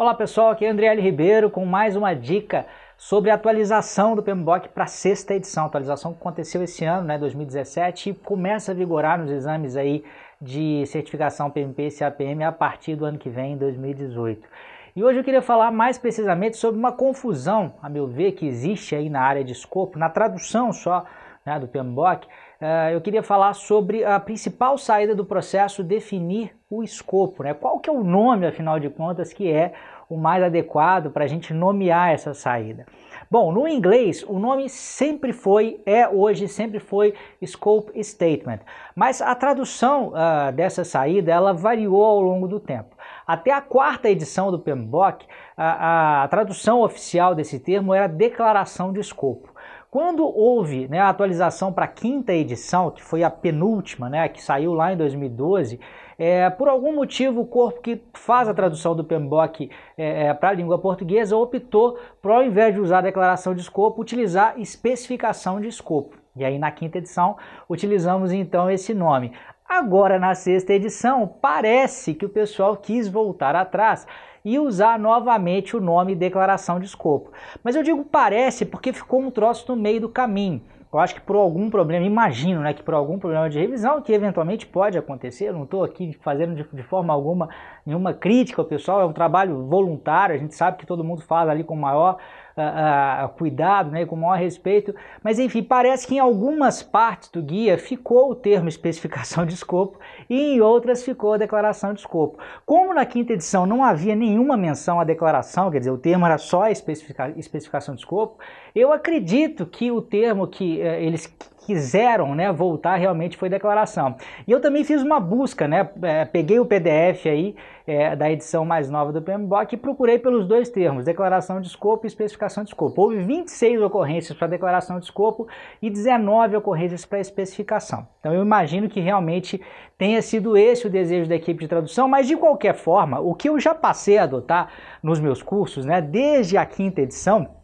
Olá pessoal, aqui é André L. Ribeiro com mais uma dica sobre a atualização do PMBOK para a sexta edição, atualização que aconteceu esse ano, né, 2017, e começa a vigorar nos exames aí de certificação PMP e CAPM a partir do ano que vem, 2018. E hoje eu queria falar mais precisamente sobre uma confusão, a meu ver, que existe aí na área de escopo, na tradução só né, do PMBOK, uh, eu queria falar sobre a principal saída do processo definir o escopo, né? Qual que é o nome, afinal de contas, que é o mais adequado para a gente nomear essa saída? Bom, no inglês, o nome sempre foi, é hoje, sempre foi Scope Statement, mas a tradução uh, dessa saída, ela variou ao longo do tempo. Até a quarta edição do PMBOK, a, a tradução oficial desse termo era Declaração de Escopo. Quando houve né, a atualização para a quinta edição, que foi a penúltima, né, que saiu lá em 2012, é, por algum motivo o corpo que faz a tradução do PMBOK é, é, para a língua portuguesa optou por, ao invés de usar declaração de escopo, utilizar especificação de escopo. E aí na quinta edição utilizamos então esse nome. Agora, na sexta edição, parece que o pessoal quis voltar atrás e usar novamente o nome declaração de escopo. Mas eu digo parece porque ficou um troço no meio do caminho. Eu acho que por algum problema, imagino né, que por algum problema de revisão, que eventualmente pode acontecer, eu não estou aqui fazendo de, de, forma alguma nenhuma crítica ao pessoal, é um trabalho voluntário, a gente sabe que todo mundo faz ali com maior uh, uh, cuidado, né, com maior respeito, mas enfim, parece que em algumas partes do guia ficou o termo especificação de escopo e em outras ficou a declaração de escopo. Como na quinta edição não havia nenhuma menção à declaração, quer dizer, o termo era só especifica especificação de escopo, eu acredito que o termo que uh, eles quiseram né, voltar realmente foi declaração. E eu também fiz uma busca, né, é, peguei o PDF aí é, da edição mais nova do PMBOK e procurei pelos dois termos, declaração de escopo e especificação de escopo. Houve 26 ocorrências para declaração de escopo e 19 ocorrências para especificação. Então eu imagino que realmente tenha sido esse o desejo da equipe de tradução, mas de qualquer forma, o que eu já passei a adotar nos meus cursos, né, desde a quinta edição,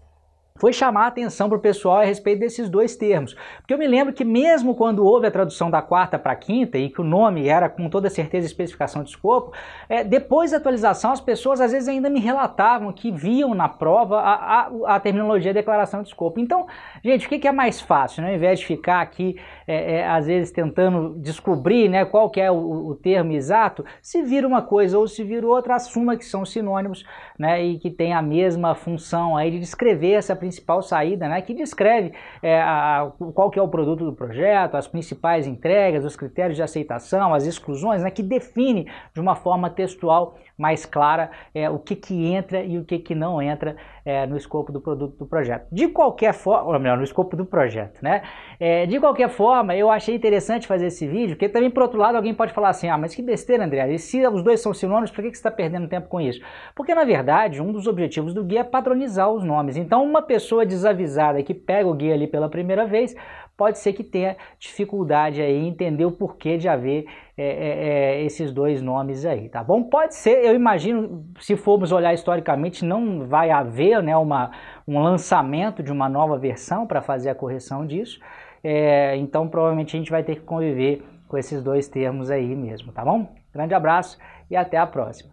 foi chamar a atenção para o pessoal a respeito desses dois termos. Porque eu me lembro que mesmo quando houve a tradução da quarta para a quinta e que o nome era com toda certeza especificação de escopo, é, depois da atualização as pessoas às vezes ainda me relatavam que viam na prova a, a, a terminologia declaração de escopo. Então, gente, o que, que é mais fácil? Né? Ao invés de ficar aqui é, é, às vezes tentando descobrir né, qual que é o, o, termo exato, se vira uma coisa ou se vira outra, assuma que são sinônimos né, e que tem a mesma função aí de descrever essa principal saída, né, que descreve é, a, qual que é o produto do projeto, as principais entregas, os critérios de aceitação, as exclusões, né, que define de uma forma textual mais clara é, o que, que entra e o que, que não entra é, no escopo do produto do projeto. De qualquer forma, ou melhor, no escopo do projeto, né? É, de qualquer forma, eu achei interessante fazer esse vídeo, porque também, por outro lado, alguém pode falar assim, ah, mas que besteira, André, e se os dois são sinônimos, por que, que você está perdendo tempo com isso? Porque, na verdade, um dos objetivos do guia é padronizar os nomes. Então, uma pessoa desavisada que pega o guia ali pela primeira vez, pode ser que tenha dificuldade aí em entender o porquê de haver é, é, é, esses dois nomes aí, tá bom? Pode ser, eu imagino, se formos olhar historicamente, não vai haver né, uma, um lançamento de uma nova versão para fazer a correção disso, é, então provavelmente a gente vai ter que conviver com esses dois termos aí mesmo, tá bom? Grande abraço e até a próxima.